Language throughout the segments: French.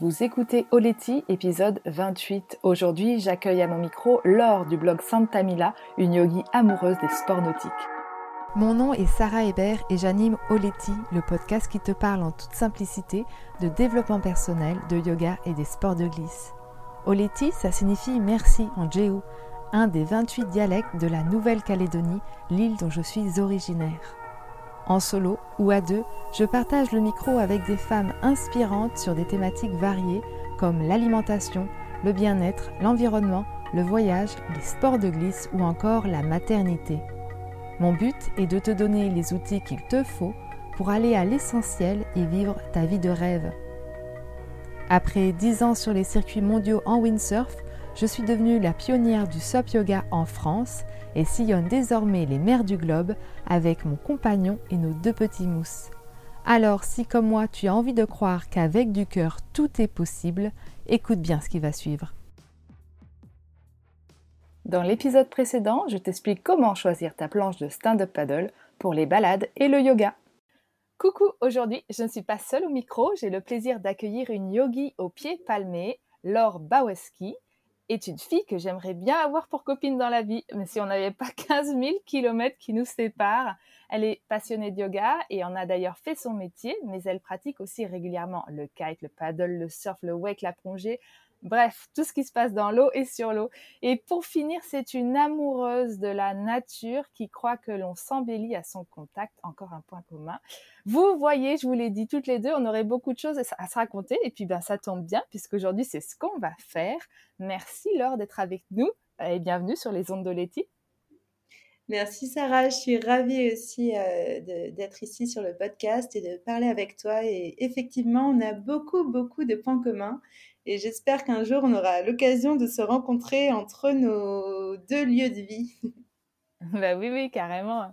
Vous écoutez Oleti, épisode 28. Aujourd'hui, j'accueille à mon micro Laure du blog Santa Mila, une yogi amoureuse des sports nautiques. Mon nom est Sarah Hébert et j'anime Oleti, le podcast qui te parle en toute simplicité de développement personnel, de yoga et des sports de glisse. Oleti, ça signifie merci en Jéhu, un des 28 dialectes de la Nouvelle-Calédonie, l'île dont je suis originaire. En solo ou à deux, je partage le micro avec des femmes inspirantes sur des thématiques variées comme l'alimentation, le bien-être, l'environnement, le voyage, les sports de glisse ou encore la maternité. Mon but est de te donner les outils qu'il te faut pour aller à l'essentiel et vivre ta vie de rêve. Après 10 ans sur les circuits mondiaux en windsurf, je suis devenue la pionnière du SUP yoga en France et sillonne désormais les mers du globe avec mon compagnon et nos deux petits mousses. Alors si comme moi tu as envie de croire qu'avec du cœur tout est possible, écoute bien ce qui va suivre. Dans l'épisode précédent, je t'explique comment choisir ta planche de stand-up paddle pour les balades et le yoga. Coucou, aujourd'hui je ne suis pas seule au micro, j'ai le plaisir d'accueillir une yogi au pied palmé, Laure Baweski, est une fille que j'aimerais bien avoir pour copine dans la vie, mais si on n'avait pas 15 000 kilomètres qui nous séparent. Elle est passionnée de yoga et en a d'ailleurs fait son métier, mais elle pratique aussi régulièrement le kite, le paddle, le surf, le wake, la plongée, Bref, tout ce qui se passe dans l'eau et sur l'eau. Et pour finir, c'est une amoureuse de la nature qui croit que l'on s'embellit à son contact. Encore un point commun. Vous voyez, je vous l'ai dit toutes les deux, on aurait beaucoup de choses à se raconter. Et puis, ben, ça tombe bien puisqu'aujourd'hui, c'est ce qu'on va faire. Merci Laure d'être avec nous et bienvenue sur les ondes de Letty. Merci Sarah, je suis ravie aussi euh, d'être ici sur le podcast et de parler avec toi. Et effectivement, on a beaucoup, beaucoup de points communs. Et j'espère qu'un jour, on aura l'occasion de se rencontrer entre nos deux lieux de vie. bah oui, oui, carrément.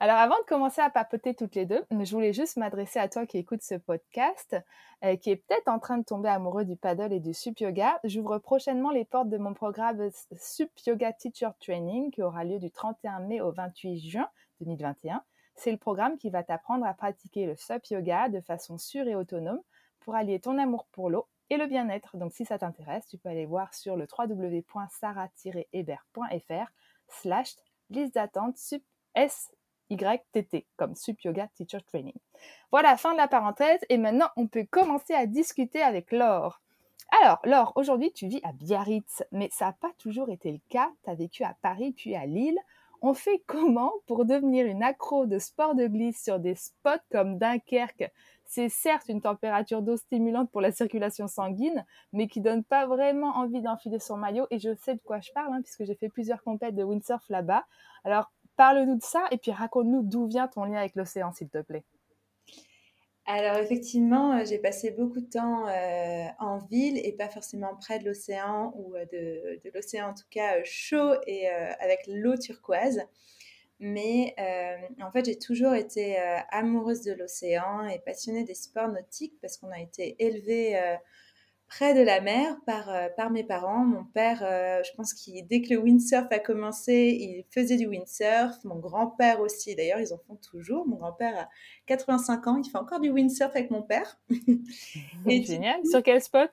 Alors avant de commencer à papoter toutes les deux, je voulais juste m'adresser à toi qui écoutes ce podcast, euh, qui est peut-être en train de tomber amoureux du paddle et du sup yoga. J'ouvre prochainement les portes de mon programme Sup Yoga Teacher Training qui aura lieu du 31 mai au 28 juin 2021. C'est le programme qui va t'apprendre à pratiquer le sup yoga de façon sûre et autonome pour allier ton amour pour l'eau et le bien-être. Donc si ça t'intéresse, tu peux aller voir sur le www.sarah-hébert.fr slash liste d'attente sup SYTT comme Sup Yoga Teacher Training. Voilà, fin de la parenthèse et maintenant on peut commencer à discuter avec Laure. Alors, Laure, aujourd'hui tu vis à Biarritz, mais ça n'a pas toujours été le cas. Tu as vécu à Paris puis à Lille. On fait comment pour devenir une accro de sport de glisse sur des spots comme Dunkerque c'est certes une température d'eau stimulante pour la circulation sanguine, mais qui donne pas vraiment envie d'enfiler son maillot. Et je sais de quoi je parle, hein, puisque j'ai fait plusieurs compètes de windsurf là-bas. Alors, parle-nous de ça et puis raconte-nous d'où vient ton lien avec l'océan, s'il te plaît. Alors effectivement, euh, j'ai passé beaucoup de temps euh, en ville et pas forcément près de l'océan ou euh, de, de l'océan en tout cas chaud et avec l'eau turquoise. Mais euh, en fait, j'ai toujours été euh, amoureuse de l'océan et passionnée des sports nautiques parce qu'on a été élevés euh, près de la mer par, par mes parents. Mon père, je pense qu'il dès que le windsurf a commencé, il faisait du windsurf. Mon grand-père aussi, d'ailleurs, ils en font toujours. Mon grand-père a 85 ans, il fait encore du windsurf avec mon père. et Génial. Sur quel spot?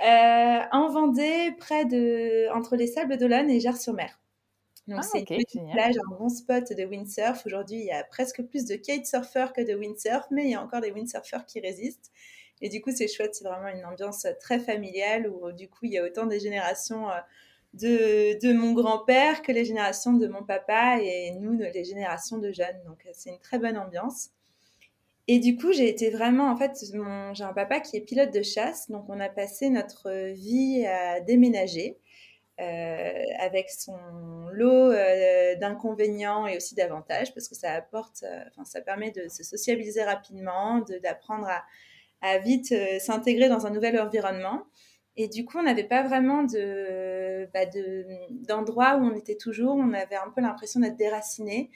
En Vendée, près de entre les Sables d'Olonne et Gers-sur-Mer. Donc, ah, c'est une plage, un bon spot de windsurf. Aujourd'hui, il y a presque plus de kitesurfers que de windsurf, mais il y a encore des windsurfers qui résistent. Et du coup, c'est chouette, c'est vraiment une ambiance très familiale où, du coup, il y a autant des générations euh, de, de mon grand-père que les générations de mon papa et nous, les générations de jeunes. Donc, euh, c'est une très bonne ambiance. Et du coup, j'ai été vraiment, en fait, j'ai un papa qui est pilote de chasse, donc on a passé notre vie à déménager. Euh, avec son lot euh, d'inconvénients et aussi d'avantages parce que ça apporte, euh, enfin, ça permet de se sociabiliser rapidement, d'apprendre à, à, vite s'intégrer dans un nouvel environnement. Et du coup, on n'avait pas vraiment de, bah d'endroit où on était toujours. On avait un peu l'impression d'être déraciné.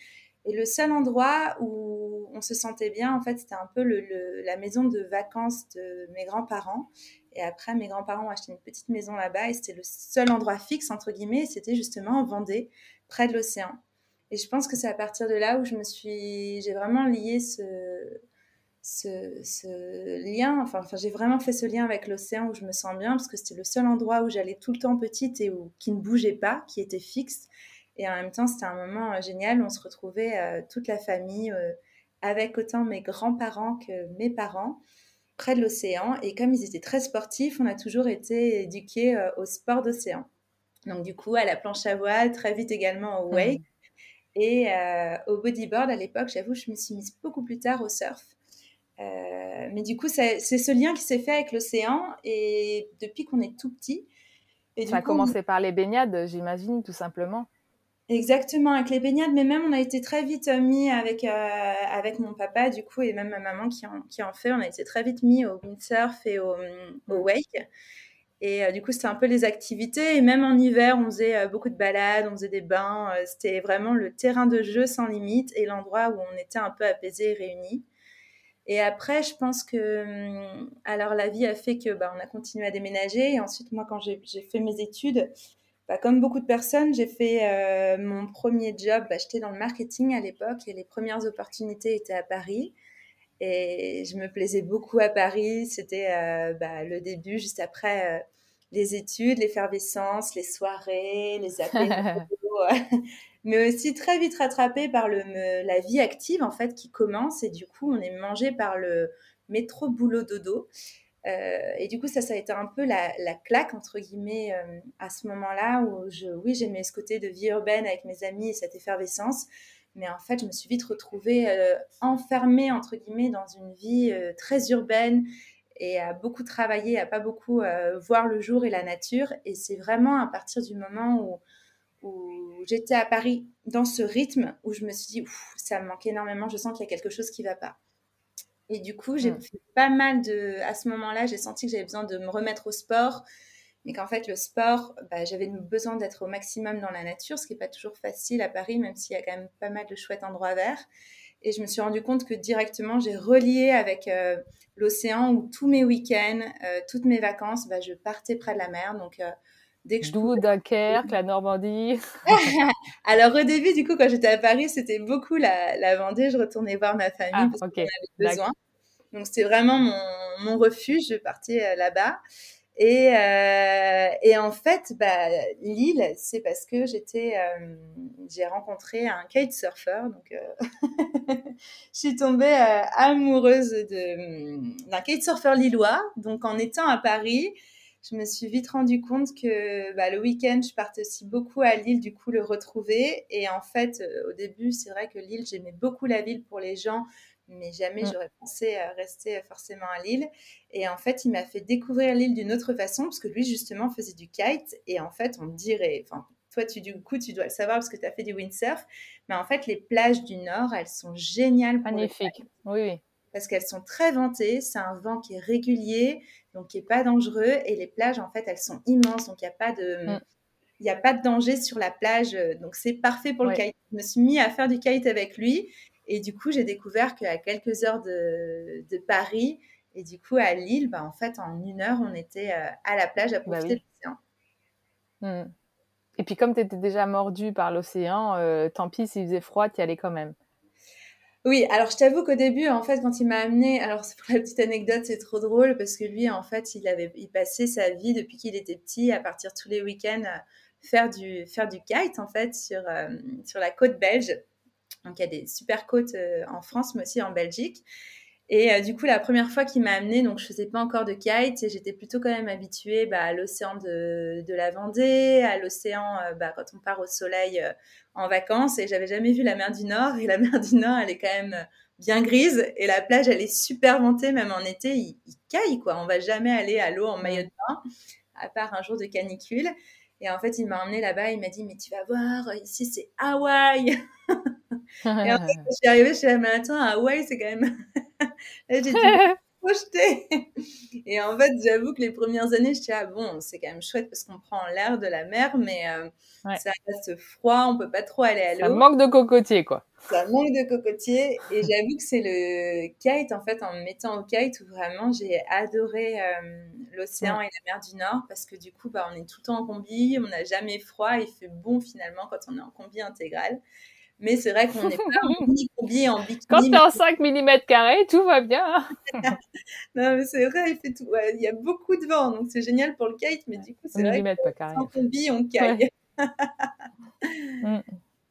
Et le seul endroit où on se sentait bien, en fait, c'était un peu le, la maison de vacances de mes grands-parents. Et après, mes grands-parents ont acheté une petite maison là-bas et c'était le seul endroit fixe, entre guillemets, c'était justement en Vendée, près de l'océan. Et je pense que c'est à partir de là où je me suis, j'ai vraiment lié ce, lien, enfin, enfin j'ai vraiment fait ce lien avec l'océan où je me sens bien parce que c'était le seul endroit où j'allais tout le temps petite et où, qui ne bougeait pas, qui était fixe. Et en même temps, c'était un moment euh, génial où on se retrouvait euh, toute la famille euh, avec autant mes grands-parents que mes parents près de l'océan. Et comme ils étaient très sportifs, on a toujours été éduqués au sport d'océan. Donc du coup, à la planche à voile, très vite également au mmh. wake. Et au bodyboard, à l'époque, j'avoue, je me suis mise beaucoup plus tard au surf. Euh, mais du coup, c'est ce lien qui s'est fait avec l'océan et depuis qu'on est tout petit. Et Ça a commencé par les baignades, j'imagine, tout simplement. Exactement, avec les baignades, mais même on a été très vite mis avec, euh, avec mon papa, du coup, et même ma maman qui en, qui en fait, on a été très vite mis au windsurf et au, au wake. Et euh, du coup, c'était un peu les activités. Et même en hiver, on faisait beaucoup de balades, on faisait des bains. c'était vraiment le terrain de jeu sans limite et l'endroit où on était un peu apaisés et réunis. Et après, je pense que, hum, alors la vie a fait que, bah, on a continué à déménager. Et ensuite, moi, quand j'ai fait mes études, bah, comme beaucoup de personnes, j'ai fait euh, mon premier job. Bah, J'étais dans le marketing à l'époque et les premières opportunités étaient à Paris. Et je me plaisais beaucoup à Paris. C'était euh, bah, le début, juste après euh, les études, l'effervescence, les soirées, les appels. mais aussi très vite rattrapé par le, la vie active en fait qui commence et du coup on est mangé par le métro boulot dodo. Euh, et du coup, ça, a été un peu la, la claque, entre guillemets, euh, à ce moment-là, où je, oui, j'aimais ce côté de vie urbaine avec mes amis et cette effervescence. Mais en fait, je me suis vite retrouvée euh, enfermée, entre guillemets, dans une vie très urbaine et à beaucoup travailler, à pas beaucoup voir le jour et la nature. Et c'est vraiment à partir du moment où où j'étais à Paris dans ce rythme où je me suis dit, ça me manque énormément, je sens qu'il y a quelque chose qui ne va pas. Et du coup, j'ai mm. fait pas mal de. À ce moment-là, j'ai senti que j'avais besoin de me remettre au sport, mais qu'en fait, le sport, bah, j'avais besoin d'être au maximum dans la nature, ce qui n'est pas toujours facile à Paris, même s'il y a quand même pas mal de chouettes endroits verts. Et je me suis rendu compte que directement, j'ai relié avec euh, l'océan où tous mes week-ends, euh, toutes mes vacances, bah, je partais près de la mer. Donc, euh, Dès que je D'où Dunkerque, la Normandie. Alors au début, du coup, quand j'étais à Paris, c'était beaucoup la, la, Vendée. Je retournais voir ma famille ah, parce qu'on avait besoin. Donc c'était vraiment mon, mon, refuge. Je partais euh, là-bas. Et, euh, et, en fait, bah, Lille, c'est parce que j'étais, euh, j'ai rencontré un kitesurfer. Donc, je suis tombée amoureuse de, d'un kitesurfer lillois. Donc, en étant à Paris, je me suis vite rendu compte que bah, le week-end, je partais aussi beaucoup à Lille, du coup, le retrouver. Et en fait, euh, au début, c'est vrai que Lille, j'aimais beaucoup la ville pour les gens, mais jamais j'aurais pensé rester forcément à Lille. Et en fait, il m'a fait découvrir Lille d'une autre façon, parce que lui, justement, faisait du kite. Et en fait, on me dirait, enfin, toi, tu, du coup, tu dois le savoir parce que tu as fait du windsurf. Mais en fait, les plages du Nord, elles sont géniales. Magnifiques. Oui, oui parce qu'elles sont très ventées. C'est un vent qui est régulier, donc qui est pas dangereux. Et les plages, en fait, elles sont immenses, donc il n'y a pas de mm. il a pas de danger sur la plage, donc c'est parfait pour le kite. Je me suis mis à faire du kite avec lui et du coup j'ai découvert qu'à quelques heures de, de, Paris et du coup à Lille, bah, en fait en une heure on était euh, à la plage à bah profiter de l'océan. Mm. Et puis comme tu étais déjà mordu par l'océan, euh, tant pis s'il faisait froid, tu y allais quand même. Oui, alors je t'avoue qu'au début, en fait, quand il m'a amené, alors c'est pour la petite anecdote, c'est trop drôle parce que lui, en fait, il avait, il passait sa vie depuis qu'il était petit à partir tous les week-ends faire du, faire kite en fait sur, euh, sur la côte belge. Donc il y a des super côtes euh, en France, mais aussi en Belgique. Et euh, du coup, la première fois qu'il m'a amené, donc je faisais pas encore de kite et j'étais plutôt quand même habituée bah, à l'océan de, de, la Vendée, à l'océan bah, quand on part au soleil en vacances et j'avais jamais vu la mer du Nord. Et la mer du Nord, elle est quand même bien grise et la plage, elle est super ventée, même en été, il, il caille quoi. On va jamais aller à l'eau en maillot de bain, à part un jour de canicule. Et en fait, il m'a emmené là-bas, il m'a dit, mais tu vas voir, ici c'est Hawaï. et en fait, je suis arrivée, je suis là, mais attends, Hawaï, c'est quand même. j'ai dit, projeté. Et en fait, j'avoue que les premières années, je disais, ah bon, c'est quand même chouette parce qu'on prend l'air de la mer, mais euh, ça reste froid, on peut pas trop aller à l'eau. Ça manque de cocotiers, quoi. Ça manque de cocotiers. Et j'avoue que c'est le kite, en fait, en me mettant au kite, où vraiment j'ai adoré euh, l'océan et la mer du Nord parce que du coup, bah, on est tout le temps en combi, on n'a jamais froid, il fait bon finalement quand on est en combi intégral. Mais c'est vrai qu'on n'est pas en mini combi, en bikini. Quand tu es en 5 mm tout va bien. non, mais c'est vrai, il fait tout. Il y a beaucoup de vent, donc c'est génial pour le kite, mais du coup, c'est vrai que en combi, on caille. Mm.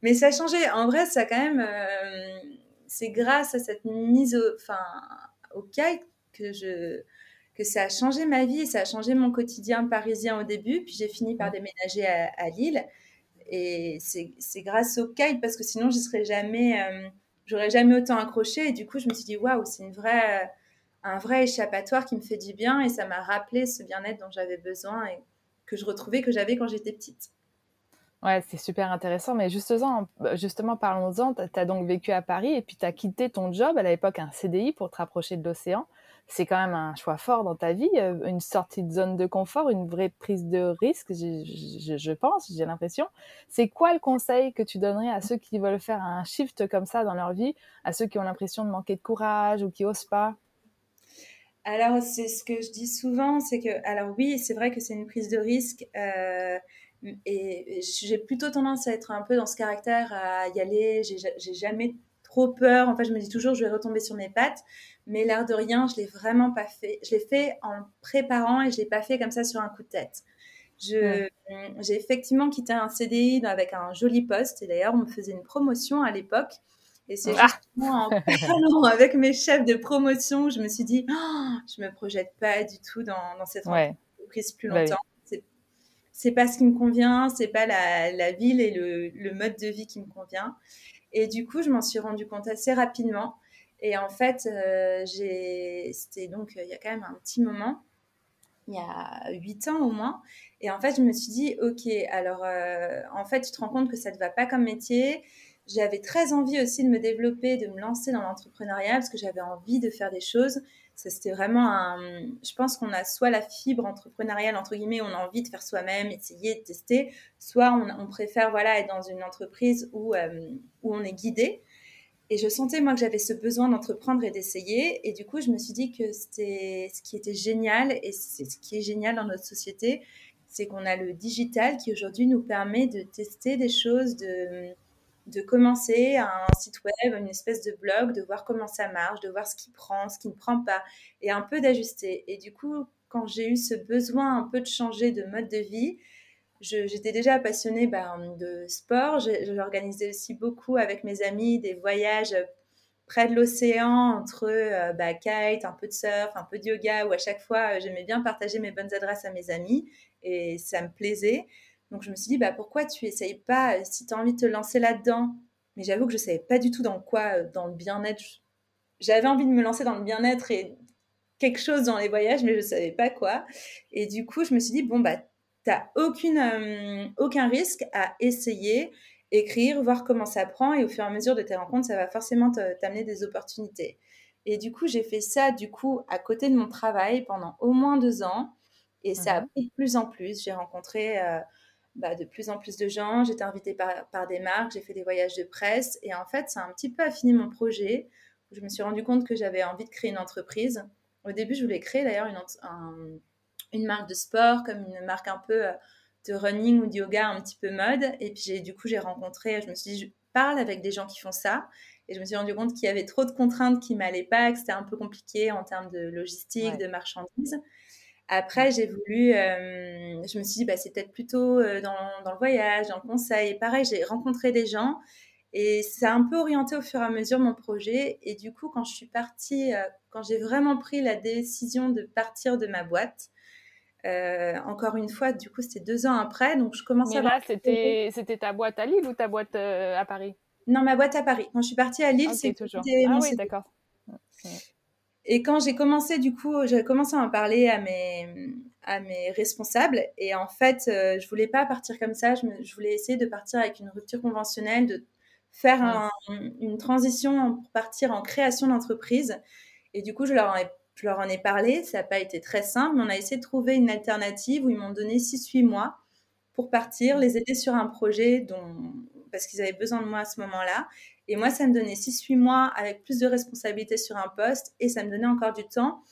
Mais ça a changé. En vrai, ça quand même. Euh, c'est grâce à cette mise au, enfin, au kite que je que ça a changé ma vie, ça a changé mon quotidien parisien au début, puis j'ai fini par mm. déménager à, Lille. Et c'est grâce au kite parce que sinon je serais jamais, euh, j'aurais jamais autant accroché. Et du coup, je me suis dit waouh, c'est une vraie, un vrai échappatoire qui me fait du bien et ça m'a rappelé ce bien-être dont j'avais besoin et que je retrouvais que j'avais quand j'étais petite. Ouais, c'est super intéressant. Mais justement, justement parlons-en. Tu as donc vécu à Paris et puis tu as quitté ton job, à l'époque un CDI, pour te rapprocher de l'océan. C'est quand même un choix fort dans ta vie, euh, une sortie de zone de confort, une vraie prise de risque, je, pense, j'ai l'impression. C'est quoi le conseil que tu donnerais à ceux qui veulent faire un shift comme ça dans leur vie, à ceux qui ont l'impression de manquer de courage ou qui osent pas? Alors, c'est ce que je dis souvent, c'est que, alors oui, c'est vrai que c'est une prise de risque. Euh, et j'ai plutôt tendance à être un peu dans ce caractère, à y aller. J'ai jamais trop peur. En fait, je me dis toujours, je vais retomber sur mes pattes. Mais l'air de rien, je l'ai vraiment pas fait. Je l'ai fait en préparant et je l'ai pas fait comme ça sur un coup de tête. J'ai effectivement quitté un CDI avec un joli poste. Et d'ailleurs, on me faisait une promotion à l'époque. Et c'est ah. justement en parlant avec mes chefs de promotion, je me suis dit, oh, je me projette pas du tout dans, dans cette entreprise plus bah longtemps c'est pas ce qui me convient, c'est pas la, ville et le, mode de vie qui me convient. Et du coup, je m'en suis rendu compte assez rapidement. Et en fait, euh, c'était donc il y a quand même un petit moment, il y a huit ans au moins. Et en fait, je me suis dit, ok, alors euh, en fait, tu te rends compte que ça ne te va pas comme métier. J'avais très envie aussi de me développer, de me lancer dans l'entrepreneuriat parce que j'avais envie de faire des choses c'était vraiment un. Je pense qu'on a soit la fibre entrepreneuriale, entre guillemets, on a envie de faire soi-même, essayer de tester, soit on, préfère voilà, être dans une entreprise où, euh, où on est guidé. Et je sentais, moi, que j'avais ce besoin d'entreprendre et d'essayer. Et du coup, je me suis dit que c'était ce qui était génial, et c'est ce qui est génial dans notre société, c'est qu'on a le digital qui aujourd'hui nous permet de tester des choses, de de commencer un site web, une espèce de blog, de voir comment ça marche, de voir ce qui prend, ce qui ne prend pas, et un peu d'ajuster. Et du coup, quand j'ai eu ce besoin un peu de changer de mode de vie, j'étais déjà passionnée ben, de sport. J'organisais aussi beaucoup avec mes amis des voyages près de l'océan entre euh, bah, kite, un peu de surf, un peu de yoga, où à chaque fois j'aimais bien partager mes bonnes adresses à mes amis et ça me plaisait. Donc je me suis dit, bah, pourquoi tu essayes pas, euh, si tu as envie de te lancer là-dedans? Mais j'avoue que je ne savais pas du tout dans quoi, euh, dans le bien-être. J'avais envie de me lancer dans le bien-être et quelque chose dans les voyages, mais je ne savais pas quoi. Et du coup, je me suis dit, bon, bah, tu n'as euh, aucun risque à essayer, écrire, voir comment ça prend. Et au fur et à mesure de tes rencontres, ça va forcément t'amener des opportunités. Et du coup, j'ai fait ça, du coup, à côté de mon travail pendant au moins deux ans. Et ça a mmh pris de plus en plus. J'ai rencontré bah, de plus en plus de gens. J'étais invitée par, des marques, j'ai fait des voyages de presse. Et en fait, ça a un petit peu affiné mon projet. Je me suis rendu compte que j'avais envie de créer une entreprise. Au début, je voulais créer d'ailleurs une, une marque de sport, comme une marque un peu euh, de running ou de yoga un petit peu mode. Et puis, du coup, j'ai rencontré, je me suis dit, je parle avec des gens qui font ça. Et je me suis rendu compte qu'il y avait trop de contraintes qui m'allaient pas, que c'était un peu compliqué en termes de logistique, de marchandises. Après, j'ai voulu, euh, je me suis dit, bah, c'est peut-être plutôt euh, dans, dans, le voyage, dans le conseil. Et pareil, j'ai rencontré des gens et ça a un peu orienté au fur et à mesure mon projet. Et du coup, quand je suis partie, euh, quand j'ai vraiment pris la décision de partir de ma boîte, encore une fois, du coup, c'était deux ans après. Donc, je commençais Mais là, c'était, c'était ta boîte à Lille ou ta boîte à Paris? Non, ma boîte à Paris. Quand je suis partie à Lille, ah, c'est toujours. Ah oui, d'accord. Et quand j'ai commencé, du coup, j'ai commencé à en parler à mes, à mes responsables. Et en fait, euh, je voulais pas partir comme ça. Je, je, voulais essayer de partir avec une rupture conventionnelle, de faire une transition pour partir en création d'entreprise. Et du coup, je leur, en ai, je leur en ai parlé. Ça n'a pas été très simple, mais on a essayé de trouver une alternative où ils m'ont donné 6-8 mois pour partir, les aider sur un projet dont, parce qu'ils avaient besoin de moi à ce moment-là. Et moi, ça me donnait 6-8 mois avec plus de responsabilités sur un poste et ça me donnait encore du temps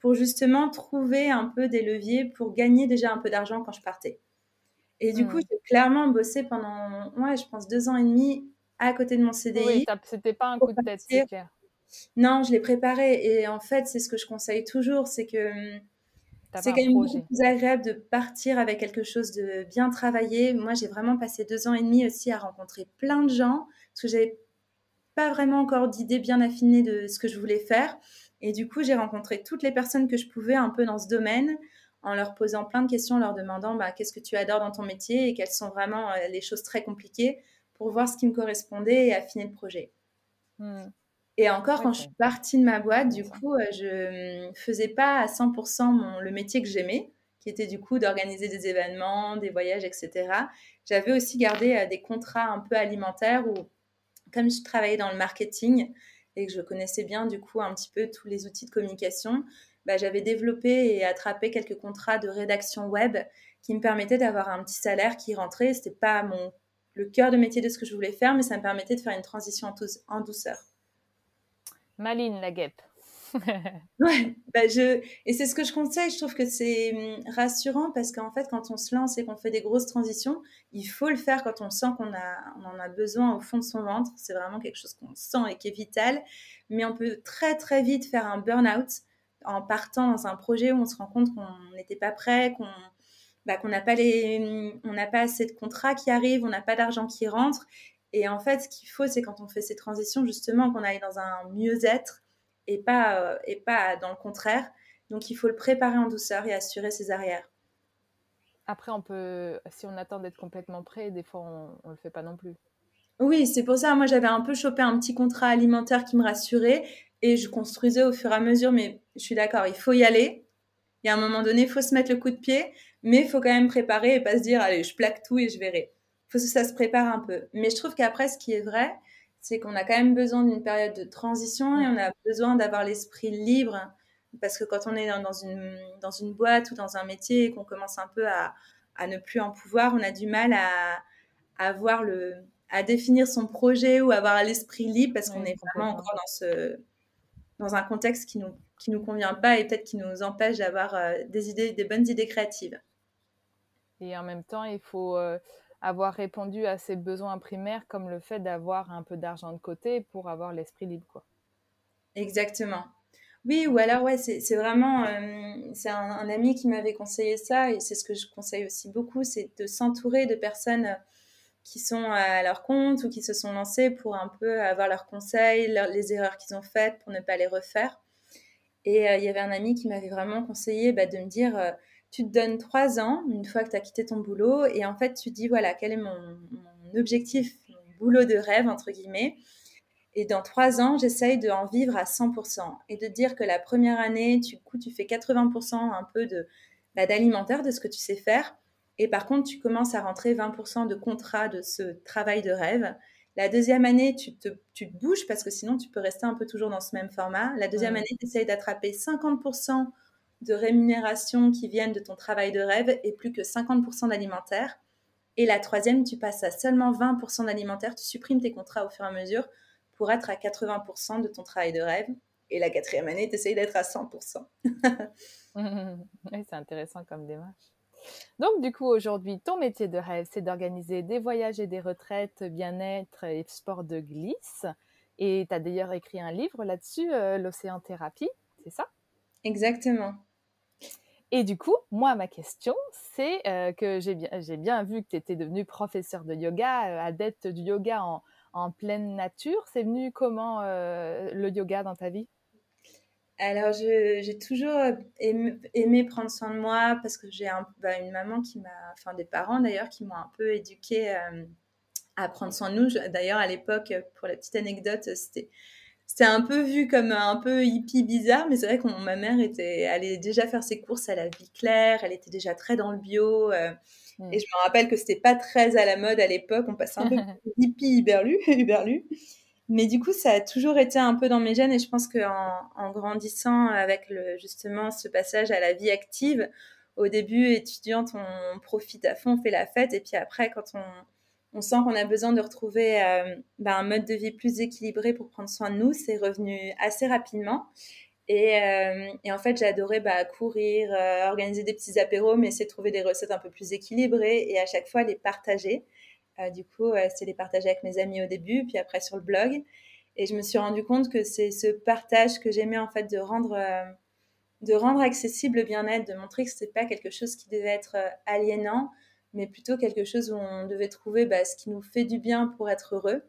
pour justement trouver un peu des leviers pour gagner déjà un peu d'argent quand je partais. Et du coup, mmh. j'ai clairement bossé pendant, ouais, je pense deux ans et demi à côté de mon CDI. Oui, c'était pas un coup de tête, c'est clair. Non, je l'ai préparé. Et en fait, c'est ce que je conseille toujours, c'est que hum, c'est quand même beaucoup plus agréable de partir avec quelque chose de bien travaillé. Moi, j'ai vraiment passé deux ans et demi aussi à rencontrer plein de gens, parce que j'avais pas vraiment encore d'idées bien affinées de ce que je voulais faire. Et du coup, j'ai rencontré toutes les personnes que je pouvais un peu dans ce domaine en leur posant plein de questions, leur demandant bah, qu'est-ce que tu adores dans ton métier et quelles sont vraiment euh, les choses très compliquées pour voir ce qui me correspondait et affiner le projet. Hmm. Et encore, quand je suis partie de ma boîte, du coup, euh, je ne faisais pas à 100% le métier que j'aimais, qui était du coup d'organiser des événements, des voyages, etc. J'avais aussi gardé euh, des contrats un peu alimentaires où, comme je travaillais dans le marketing et que je connaissais bien du coup un petit peu tous les outils de communication, bah, j'avais développé et attrapé quelques contrats de rédaction web qui me permettaient d'avoir un petit salaire qui rentrait. C'était pas mon le cœur de métier de ce que je voulais faire, mais ça me permettait de faire une transition en, douceur. Maline la guêpe. ouais, bah je... et c'est ce que je conseille. Je trouve que c'est hum, rassurant parce qu'en fait, quand on se lance et qu'on fait des grosses transitions, il faut le faire quand on sent qu'on on en a besoin au fond de son ventre. C'est vraiment quelque chose qu'on sent et qui est vital. Mais on peut très très vite faire un burn-out en partant dans un projet où on se rend compte qu'on n'était pas prêt, qu'on bah, n'a pas les, on n'a pas assez de contrats qui arrivent, on n'a pas d'argent qui rentre. Et en fait, ce qu'il faut, c'est quand on fait ces transitions, justement, qu'on aille dans un mieux-être et pas, euh, et pas dans le contraire. Donc, il faut le préparer en douceur et assurer ses arrières. Après, on peut, si on attend d'être complètement prêt, des fois, on ne le fait pas non plus. Oui, c'est pour ça. Moi, j'avais un peu chopé un petit contrat alimentaire qui me rassurait et je construisais au fur et à mesure. Mais je suis d'accord, il faut y aller. Il y a un moment donné, il faut se mettre le coup de pied, mais il faut quand même préparer et pas se dire, allez, je plaque tout et je verrai. Il faut que ça se prépare un peu. Mais je trouve qu'après, ce qui est vrai, c'est qu'on a quand même besoin d'une période de transition et on a besoin d'avoir l'esprit libre. Parce que quand on est dans une, dans une boîte ou dans un métier et qu'on commence un peu à, à, ne plus en pouvoir, on a du mal à, à avoir le, à définir son projet ou avoir l'esprit libre parce qu'on est vraiment encore dans, ce, dans un contexte qui nous, qui nous convient pas et peut-être qui nous empêche d'avoir euh, des idées, des bonnes idées créatives. Et en même temps, il faut euh, avoir répondu à ses besoins primaires comme le fait d'avoir un peu d'argent de côté pour avoir l'esprit libre. Quoi. Exactement. Oui, ou alors, ouais, c'est vraiment. Euh, c'est un, ami qui m'avait conseillé ça, et c'est ce que je conseille aussi beaucoup c'est de s'entourer de personnes qui sont à leur compte ou qui se sont lancés pour un peu avoir leurs conseils, les erreurs qu'ils ont faites pour ne pas les refaire. Et euh, il y avait un ami qui m'avait vraiment conseillé bah, de me dire euh, tu te donnes trois ans une fois que tu as quitté ton boulot et en fait tu dis voilà quel est mon, objectif, mon boulot de rêve entre guillemets. Et dans trois ans, j'essaye de en vivre à 100% et de dire que la première année, tu, coup, tu fais 80% un peu de bah, d'alimentaire, de ce que tu sais faire. Et par contre, tu commences à rentrer 20% de contrat de ce travail de rêve. La deuxième année, tu te, tu te bouges parce que sinon, tu peux rester un peu toujours dans ce même format. La deuxième année, tu essayes d'attraper 50% de rémunération qui viennent de ton travail de rêve et plus que 50% d'alimentaire. Et la troisième, tu passes à seulement 20% d'alimentaire. Tu supprimes tes contrats au fur et à mesure pour être à 80% de ton travail de rêve. Et la quatrième année, tu essayes d'être à 100%. c'est intéressant comme démarche. Donc, du coup, aujourd'hui, ton métier de rêve, c'est d'organiser des voyages et des retraites, bien-être et sport de glisse. Et tu as d'ailleurs écrit un livre là-dessus, euh, l'Océan Thérapie, c'est ça? Exactement. Et du coup, moi, ma question, c'est euh, que j'ai bien, vu que tu étais devenue professeur de yoga, euh, adepte du yoga en, pleine nature. C'est venu comment le yoga dans ta vie? Alors, j'ai toujours aimé, prendre soin de moi parce que j'ai bah, une maman qui m'a, enfin des parents d'ailleurs, qui m'ont un peu éduquée euh, à prendre soin de nous. D'ailleurs, à l'époque, pour la petite anecdote, c'était c'était un peu vu comme un peu hippie bizarre, mais c'est vrai que ma mère était, allait déjà faire ses courses à la vie claire, elle était déjà très dans le bio. Euh, mmh. Et je me rappelle que c'était pas très à la mode à l'époque, on passait un peu hippie Uberlu, Uberlu. Mais du coup, ça a toujours été un peu dans mes gènes et je pense qu'en en grandissant avec le, justement ce passage à la vie active, au début, étudiante, on, profite à fond, on fait la fête et puis après, quand on, on sent qu'on a besoin de retrouver euh, ben, un mode de vie plus équilibré pour prendre soin de nous, c'est revenu assez rapidement. Et, euh, en fait, j'ai adoré bah, courir, euh, organiser des petits apéros, mais essayer de trouver des recettes un peu plus équilibrées et à chaque fois les partager. du coup, c'est les partager avec mes amis au début, puis après sur le blog. Et je me suis rendu compte que c'est ce partage que j'aimais en fait de rendre, accessible le bien-être, de montrer que c'est pas quelque chose qui devait être aliénant, mais plutôt quelque chose où on devait trouver bah, ce qui nous fait du bien pour être heureux.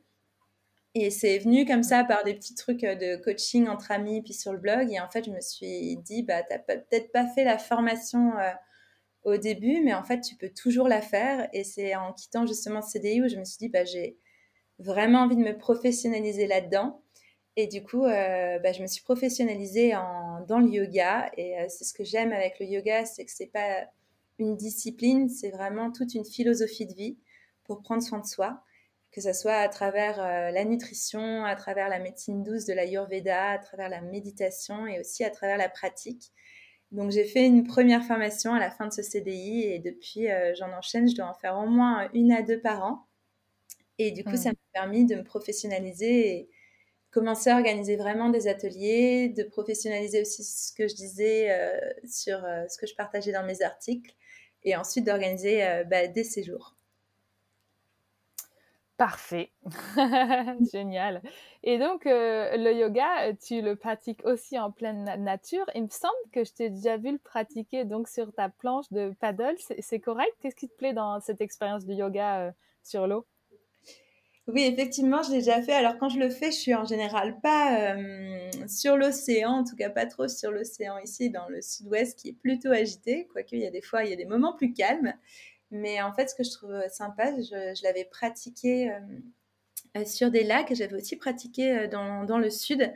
Et c'est venu comme ça par des petits trucs euh, de coaching entre amis, puis sur le blog. Et en fait, je me suis dit, bah, tu n'as peut-être pas fait la formation euh, au début, mais en fait, tu peux toujours la faire. Et c'est en quittant justement CDI où je me suis dit, bah, j'ai vraiment envie de me professionnaliser là-dedans. Et du coup, euh, bah, je me suis professionnalisée en, dans le yoga. Et c'est ce que j'aime avec le yoga, c'est que c'est pas une discipline, c'est vraiment toute une philosophie de vie pour prendre soin de soi, que ce soit à travers euh, la nutrition, à travers la médecine douce de l'Ayurveda, à travers la méditation et aussi à travers la pratique. Donc j'ai fait une première formation à la fin de ce CDI et depuis euh, j'en enchaîne, je dois en faire au moins une à deux par an. Et du coup, ça m'a permis de me professionnaliser et commencer à organiser vraiment des ateliers, de professionnaliser aussi ce que je disais euh, sur ce que je partageais dans mes articles et ensuite d'organiser euh, bah, des séjours. Parfait, génial. Et donc, euh, le yoga, tu le pratiques aussi en pleine nature. Il me semble que je t'ai déjà vu le pratiquer donc sur ta planche de paddle. C'est correct? Qu'est-ce qui te plaît dans cette expérience du yoga euh, sur l'eau? Oui, effectivement, je l'ai déjà fait. Alors quand je le fais, je suis en général pas euh, sur l'océan, en tout cas pas trop sur l'océan ici dans le sud-ouest qui est plutôt agité, quoique il y a des fois, il y a des moments plus calmes. Mais en fait, ce que je trouve sympa, je, l'avais pratiqué euh, sur des lacs, j'avais aussi pratiqué euh, dans, dans, le sud.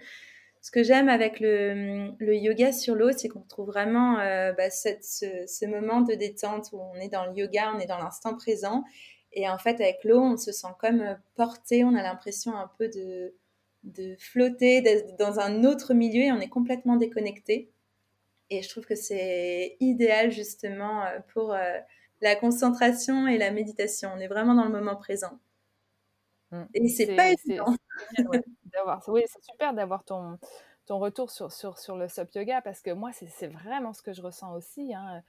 Ce que j'aime avec le, yoga sur l'eau, c'est qu'on trouve vraiment bah, ce, moment de détente où on est dans le yoga, on est dans l'instant présent et en fait, avec l'eau, on se sent comme porté, on a l'impression un peu de, de flotter d'être dans un autre milieu et on est complètement déconnecté. Et je trouve que c'est idéal justement euh, pour euh, la concentration et la méditation. On est vraiment dans le moment présent. Mmh. Et c'est pas évident. oui, c'est super d'avoir ton, ton retour sur, sur, sur le SUP yoga parce que moi, c'est vraiment ce que je ressens aussi. Hein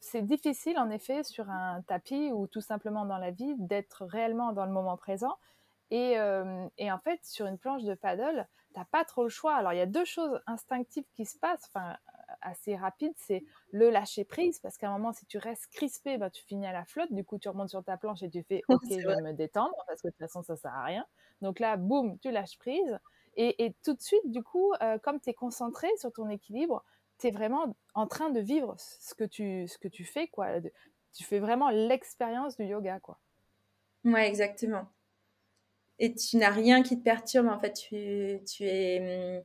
c'est difficile en effet sur un tapis ou tout simplement dans la vie d'être réellement dans le moment présent. Et, euh, en fait, sur une planche de paddle, t'as pas trop le choix. Alors, il y a deux choses instinctives qui se passent, enfin, assez rapides. C'est le lâcher prise, parce qu'à un moment, si tu restes crispé, bah, tu finis à la flotte. Du coup, tu remontes sur ta planche et tu fais OK, je vais me détendre, parce que de toute façon, ça sert à rien. Donc là, boum, tu lâches prise. Et, tout de suite, du coup, euh, comme tu es concentré sur ton équilibre, tu vraiment en train de vivre ce que tu, ce que tu fais, quoi. Tu fais vraiment l'expérience du yoga, quoi. Ouais, exactement. Et tu n'as rien qui te perturbe, en fait, tu, tu es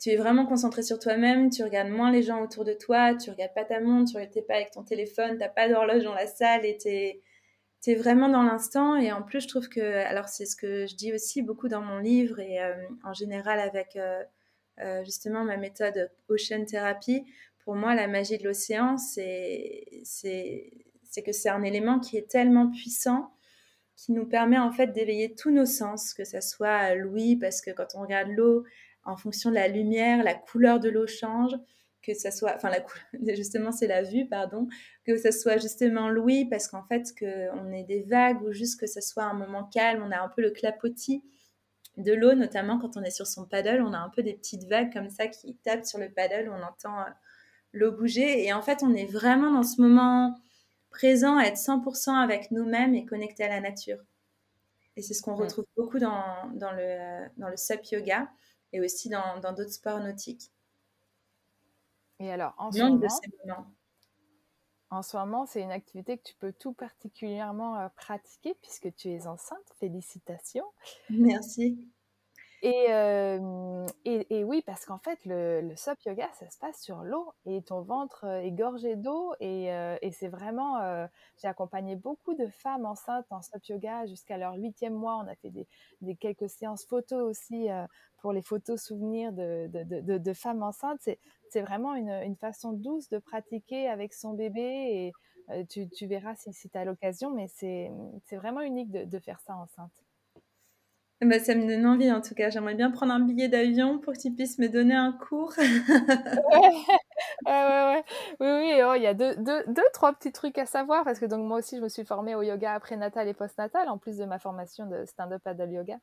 tu es vraiment concentré sur toi-même, tu regardes moins les gens autour de toi, tu regardes pas ta montre, tu n'es pas avec ton téléphone, t'as pas d'horloge dans la salle et tu es, vraiment dans l'instant. Et en plus, je trouve que, alors c'est ce que je dis aussi beaucoup dans mon livre et euh, en général avec euh, justement ma méthode Ocean Therapy, pour moi, la magie de l'océan, c'est que c'est un élément qui est tellement puissant qui nous permet en fait d'éveiller tous nos sens, que ça soit l'ouïe, parce que quand on regarde l'eau, en fonction de la lumière, la couleur de l'eau change, que ça soit, enfin la justement c'est la vue, pardon, que ça soit justement l'ouïe, parce qu'en fait que on ait des vagues ou juste que ça soit un moment calme, on a un peu le clapotis de l'eau, notamment quand on est sur son paddle, on a un peu des petites vagues comme ça qui tapent sur le paddle, on entend euh, l'eau bouger. Et en fait, on est vraiment dans ce moment présent, à être 100% avec nous-mêmes et connecté à la nature. Et c'est ce qu'on retrouve beaucoup dans, dans, le, dans le SUP yoga et aussi dans d'autres sports nautiques. Et alors, en ce moment, en ce moment, c'est une activité que tu peux tout particulièrement euh, pratiquer puisque tu es enceinte. Félicitations. Merci. Et, euh, et, oui, parce qu'en fait, le, le SUP yoga, ça se passe sur l'eau et ton ventre euh, est gorgé d'eau. Et, et c'est vraiment, j'ai accompagné beaucoup de femmes enceintes en SUP yoga jusqu'à leur huitième mois. On a fait des, des quelques séances photos aussi pour les photos souvenirs de, de, de, de femmes enceintes. C'est vraiment une, une, façon douce de pratiquer avec son bébé et euh, tu, tu, verras si, si tu as l'occasion, mais c'est vraiment unique de, faire ça enceinte. Bah, ça me donne envie en tout cas. J'aimerais bien prendre un billet d'avion pour que tu puisses me donner un cours. ouais, ouais, ouais. Oui, oui, oh, il y a deux, deux, deux, trois petits trucs à savoir parce que donc moi aussi je me suis formée au yoga prénatal et postnatal en plus de ma formation de stand-up paddle yoga.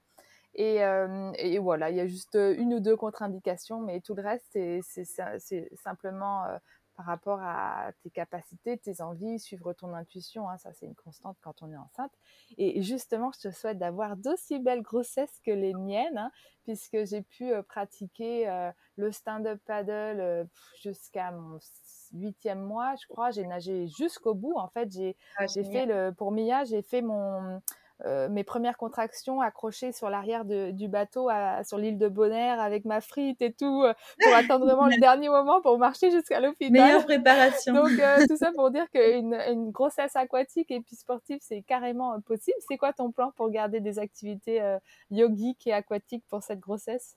Et, euh, et, voilà, il y a juste une ou deux contre-indications, mais tout le reste, c'est simplement euh, par rapport à tes capacités, tes envies, suivre ton intuition. Hein, ça, c'est une constante quand on est enceinte. Et justement, je te souhaite d'avoir d'aussi belles grossesses que les miennes, hein, puisque j'ai pu euh, pratiquer euh, le stand-up paddle euh, jusqu'à mon huitième mois, je crois. J'ai nagé jusqu'au bout. En fait, j'ai ah, fait le pour Mia, j'ai fait mon euh, mes premières contractions accrochées sur l'arrière du bateau sur l'île de Bonaire avec ma frite et tout euh, pour attendre vraiment le dernier moment pour marcher jusqu'à l'hôpital. Meilleure préparation. Donc euh, tout ça pour dire qu'une une grossesse aquatique et puis sportive c'est carrément possible. C'est quoi ton plan pour garder des activités yogiques et aquatiques pour cette grossesse?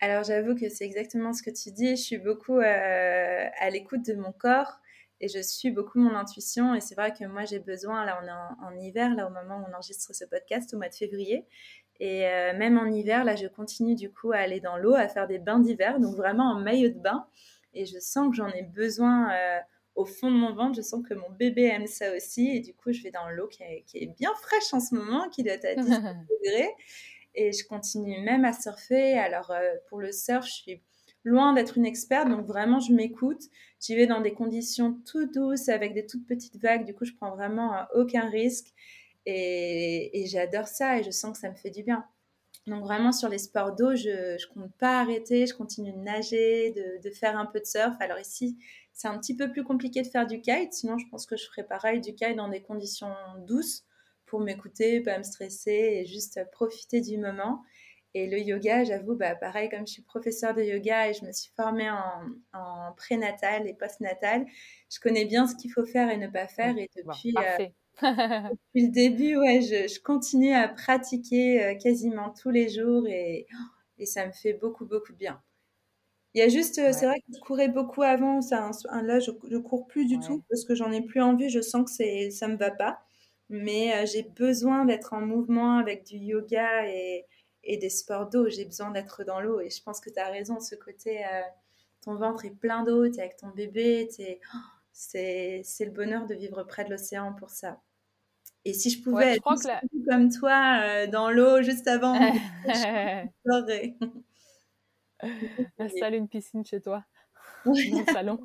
Alors j'avoue que c'est exactement ce que tu dis. Je suis beaucoup à l'écoute de mon corps et je suis beaucoup mon intuition. Et c'est vrai que moi, j'ai besoin, là, on est en, hiver, là, au moment où on enregistre ce podcast, au mois de février. Et euh, même en hiver, là, je continue du coup à aller dans l'eau, à faire des bains d'hiver, donc vraiment en maillot de bain. Et je sens que j'en ai besoin euh, au fond de mon ventre. Je sens que mon bébé aime ça aussi. Et du coup, je vais dans l'eau qui, est bien fraîche en ce moment, qui doit être à 10 degrés. Et je continue même à surfer. Alors, euh, pour le surf, je suis loin d'être une experte, donc vraiment je m'écoute. J'y vais dans des conditions tout douces avec des toutes petites vagues, du coup je prends vraiment euh, aucun risque et, j'adore ça et je sens que ça me fait du bien. Donc vraiment sur les sports d'eau, je ne compte pas arrêter, je continue de nager, de, faire un peu de surf. Alors ici, c'est un petit peu plus compliqué de faire du kite, sinon je pense que je ferais pareil du kite dans des conditions douces pour m'écouter, pas me stresser et juste profiter du moment. Et le yoga, j'avoue, bah, pareil, comme je suis professeure de yoga et je me suis formée en, en prénatal et postnatal, je connais bien ce qu'il faut faire et ne pas faire. Et depuis, euh, depuis le début, ouais, je, je continue à pratiquer euh, quasiment tous les jours et, et, ça me fait beaucoup, beaucoup de bien. Il y a juste, euh, c'est vrai que je courais beaucoup avant, là, je, ne cours plus du tout parce que j'en ai plus envie, je sens que c'est, ça me va pas. Mais j'ai besoin d'être en mouvement avec du yoga et, et des sports d'eau. J'ai besoin d'être dans l'eau. Et je pense que tu as raison, ce côté, euh, ton ventre est plein d'eau, tu es avec ton bébé, oh, c'est le bonheur de vivre près de l'océan pour ça. Et si je pouvais être comme toi euh, dans l'eau juste avant, j'aurais. Installe une piscine chez toi, dans le salon.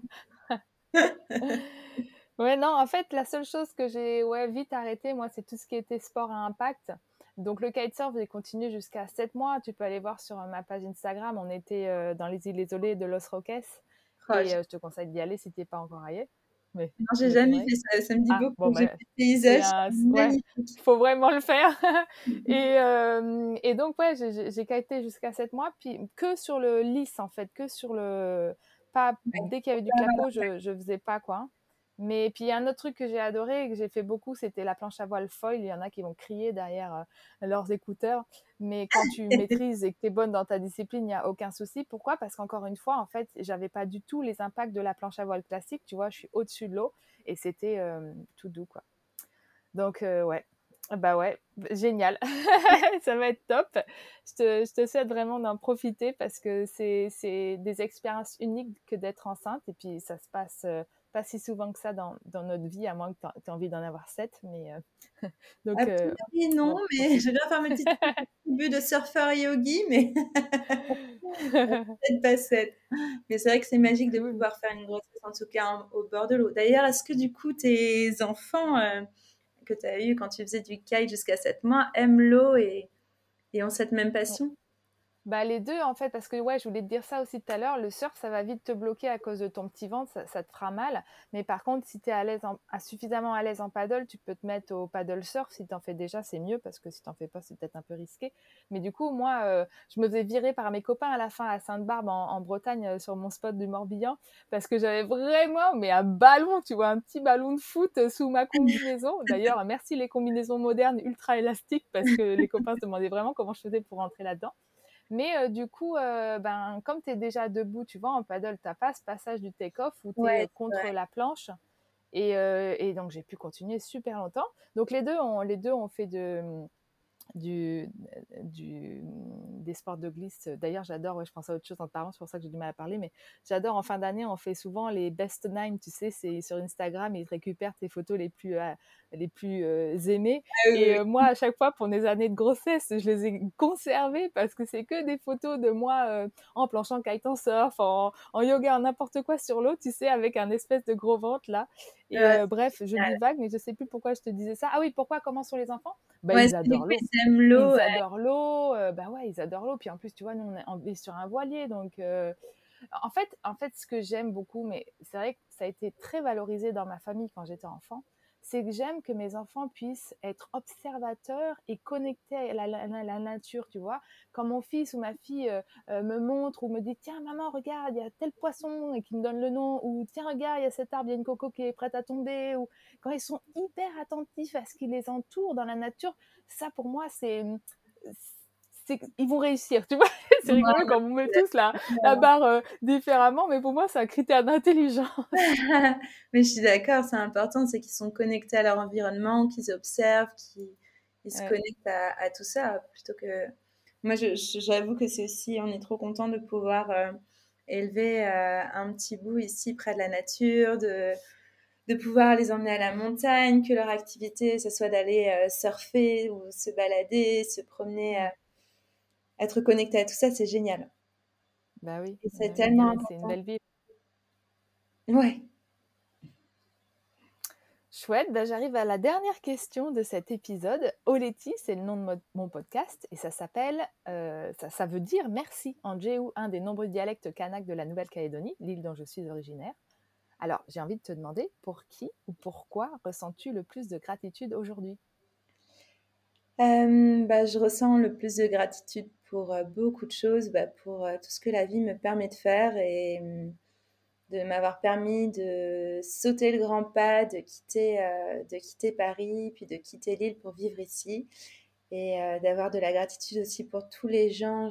ouais, non, en fait, la seule chose que j'ai ouais, vite arrêté, moi, c'est tout ce qui était sport à impact. Donc le kitesurf est continué jusqu'à 7 mois. Tu peux aller voir sur ma page Instagram. On était euh, dans les îles isolées de Los Roques. Oh, et euh, je te conseille d'y aller si tu n'es pas encore allé. Mais, non, j'ai jamais fait ça. Ça me dit ah, beaucoup. bah, paysages. Il faut vraiment le faire. et, euh, et, donc, ouais, j'ai kité jusqu'à 7 mois. Puis que sur le lisse, en fait. Que sur le. Pas, dès qu'il y avait du clapot, je ne faisais pas, quoi. Mais puis, un autre truc que j'ai adoré et que j'ai fait beaucoup, c'était la planche à voile foil. Il y en a qui vont crier derrière euh, leurs écouteurs. Mais quand tu maîtrises et que tu es bonne dans ta discipline, il n'y a aucun souci. Pourquoi? Parce qu'encore une fois, en fait, j'avais pas du tout les impacts de la planche à voile classique. Tu vois, je suis au-dessus de l'eau et c'était euh, tout doux, quoi. Donc, euh, ouais. Bah ouais, génial. ça va être top. Je te, je te souhaite vraiment d'en profiter parce que c'est des expériences uniques que d'être enceinte. Et puis, ça se passe pas si souvent que ça dans, dans notre vie, à moins que tu aies envie d'en avoir sept. Mais, euh, donc, euh, non, mais je dois faire ma petite début de surfeur yogi, mais peut-être pas sept. Mais c'est vrai que c'est magique de pouvoir faire une grossesse, en tout cas au bord de l'eau. D'ailleurs, est-ce que du coup, tes enfants euh, que tu as eu quand tu faisais du kite jusqu'à 7 mois aiment l'eau et, et ont cette même passion? Bah, les deux, en fait, parce que ouais, je voulais te dire ça aussi tout à l'heure, le surf, ça va vite te bloquer à cause de ton petit ventre, ça, te fera mal. Mais par contre, si tu es à l'aise suffisamment à l'aise en paddle, tu peux te mettre au paddle surf. Si tu en fais déjà, c'est mieux, parce que si tu fais pas, c'est peut-être un peu risqué. Mais du coup, moi, euh, je me faisais virer par mes copains à la fin à Sainte-Barbe, en, Bretagne, euh, sur mon spot du Morbihan, parce que j'avais vraiment mais un ballon, tu vois, un petit ballon de foot euh, sous ma combinaison. D'ailleurs, merci les combinaisons modernes ultra élastiques, parce que les copains se demandaient vraiment comment je faisais pour rentrer là-dedans. Mais du coup, ben, comme tu es déjà debout, tu vois, en paddle, tu pas ce passage du take-off où tu es contre la planche. Et, et donc, j'ai pu continuer super longtemps. Donc, les deux ont, les deux ont fait de, du, du, des sports de glisse. D'ailleurs, j'adore, ouais, je pense à autre chose en parlant, c'est pour ça que j'ai du mal à parler, mais j'adore en fin d'année, on fait souvent les best nine, tu sais, c'est sur Instagram, ils récupèrent tes photos les plus, euh, les plus euh, aimées. Ah et euh, moi, à chaque fois, pour mes années de grossesse, je les ai conservées parce que c'est que des photos de moi en planchant kite en surf, en, en yoga, en n'importe quoi sur l'eau, tu sais, avec un espèce de gros ventre là. Et bref, je dis vague, mais je sais plus pourquoi je te disais ça. Ah oui, pourquoi Comment sont les enfants? Bah, ils adorent l'eau. Ils adorent l'eau. bah ouais, ils adorent l'eau. Puis en plus, tu vois, nous, on est sur un voilier. Donc, en, fait, en fait, ce que j'aime beaucoup, mais c'est vrai que ça a été très valorisé dans ma famille quand j'étais enfant, c'est que j'aime que mes enfants puissent être observateurs et connectés à la, nature, tu vois. Quand mon fils ou ma fille euh, euh, me montre ou me dit tiens maman regarde il y a tel poisson et qui me donne le nom ou tiens regarde il y a cet arbre il y a une coco qui est prête à tomber ou quand ils sont hyper attentifs à ce qui les entoure dans la nature, ça pour moi c'est ils vont réussir, tu vois? c'est rigolo quand vous mettez tous la, la barre euh, différemment, mais pour moi, c'est un critère d'intelligence. mais je suis d'accord, c'est important, c'est qu'ils sont connectés à leur environnement, qu'ils observent, qu'ils se connectent à, tout ça, plutôt que... Moi, j'avoue que c'est aussi, on est trop content de pouvoir euh, élever euh, un petit bout ici près de la nature, de, de pouvoir les emmener à la montagne, que leur activité, ce soit d'aller surfer ou se balader, se promener être connecté à tout ça, c'est génial. Bah oui. c'est tellement C'est une belle vie. Ouais. Chouette, bah, j'arrive à la dernière question de cet épisode. Oleti, c'est le nom de mon podcast et ça s'appelle, euh, ça, veut dire merci en djéou, un des nombreux dialectes kanak de la Nouvelle-Calédonie, l'île dont je suis originaire. Alors, j'ai envie de te demander, pour qui ou pourquoi ressens-tu le plus de gratitude aujourd'hui? Euh, bah, Je ressens le plus de gratitude pour euh, beaucoup de choses, bah, pour euh, tout ce que la vie me permet de faire et hum, de m'avoir permis de sauter le grand pas, de quitter, de quitter Paris, puis de quitter l'île pour vivre ici et d'avoir de la gratitude aussi pour tous les gens.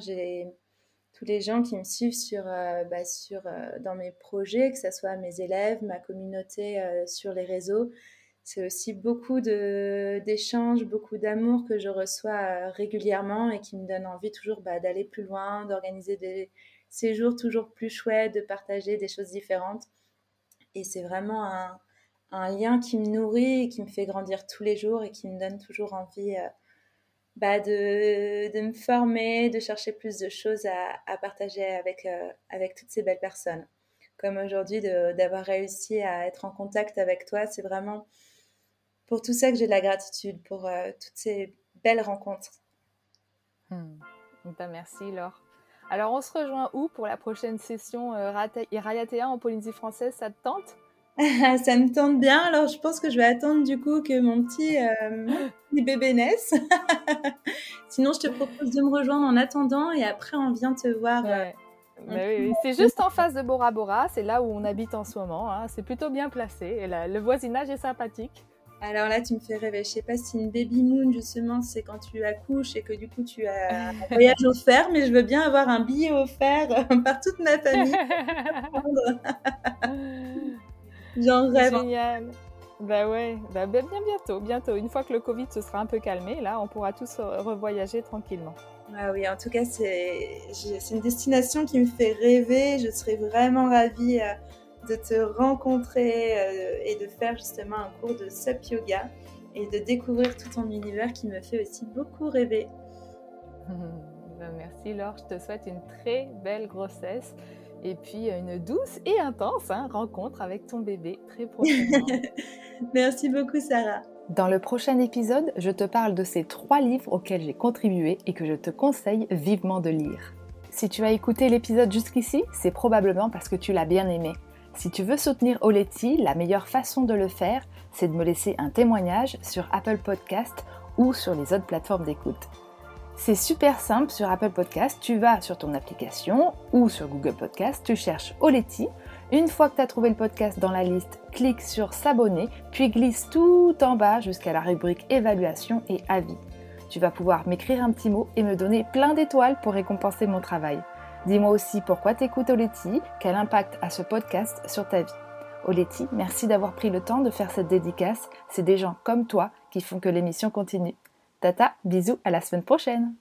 Tous les gens qui me suivent sur, bah, dans mes projets, que ce soit mes élèves, ma communauté sur les réseaux c'est aussi beaucoup d'échanges, beaucoup d'amour que je reçois euh, régulièrement et qui me donne envie toujours bah, d'aller plus loin, d'organiser des séjours toujours plus chouettes, de partager des choses différentes. Et c'est vraiment un, lien qui me nourrit et qui me fait grandir tous les jours et qui me donne toujours envie euh, bah, de, me former, de chercher plus de choses à, partager avec, euh, avec toutes ces belles personnes. Comme aujourd'hui, d'avoir réussi à être en contact avec toi, c'est vraiment pour tout ça que j'ai de la gratitude, pour euh, toutes ces belles rencontres. Hmm. Bah, merci Laure. Alors on se rejoint où pour la prochaine session euh, Rayatea en Polynésie française Ça te tente? Ça me tente bien. Alors je pense que je vais attendre du coup que mon petit, euh, bébé naisse. Sinon je te propose de me rejoindre en attendant et après on vient te voir. Bah oui, C'est juste en face de Bora Bora, c'est là où on habite en ce moment. Hein. C'est plutôt bien placé et le voisinage est sympathique. Alors là, tu me fais rêver. Je sais pas si une baby moon, justement, c'est quand tu accouches et que du coup tu as un voyage offert, mais je veux bien avoir un billet offert par toute ma famille. J'en rêve. Génial. Bah ouais, bah bien bientôt, bientôt. Une fois que le Covid se sera un peu calmé, là, on pourra tous revoyager tranquillement. Ah oui, en tout cas, c'est une destination qui me fait rêver. Je serais vraiment ravie euh, de te rencontrer euh, et de faire justement un cours de SUP Yoga et de découvrir tout ton univers qui me fait aussi beaucoup rêver. Ben, merci Laure, je te souhaite une très belle grossesse et puis une douce et intense hein, rencontre avec ton bébé très prochainement. merci beaucoup Sarah. Dans le prochain épisode, je te parle de ces trois livres auxquels j'ai contribué et que je te conseille vivement de lire. Si tu as écouté l'épisode jusqu'ici, c'est probablement parce que tu l'as bien aimé. Si tu veux soutenir Oleti, la meilleure façon de le faire, c'est de me laisser un témoignage sur Apple Podcast ou sur les autres plateformes d'écoute. C'est super simple sur Apple Podcast, tu vas sur ton application ou sur Google Podcast, tu cherches Oleti. Une fois que tu as trouvé le podcast dans la liste, clique sur s'abonner, puis glisse tout en bas jusqu'à la rubrique évaluation et avis. Tu vas pouvoir m'écrire un petit mot et me donner plein d'étoiles pour récompenser mon travail. Dis-moi aussi pourquoi t'écoutes Oleti, quel impact a ce podcast sur ta vie? Oleti, merci d'avoir pris le temps de faire cette dédicace. C'est des gens comme toi qui font que l'émission continue. Tata, bisous, à la semaine prochaine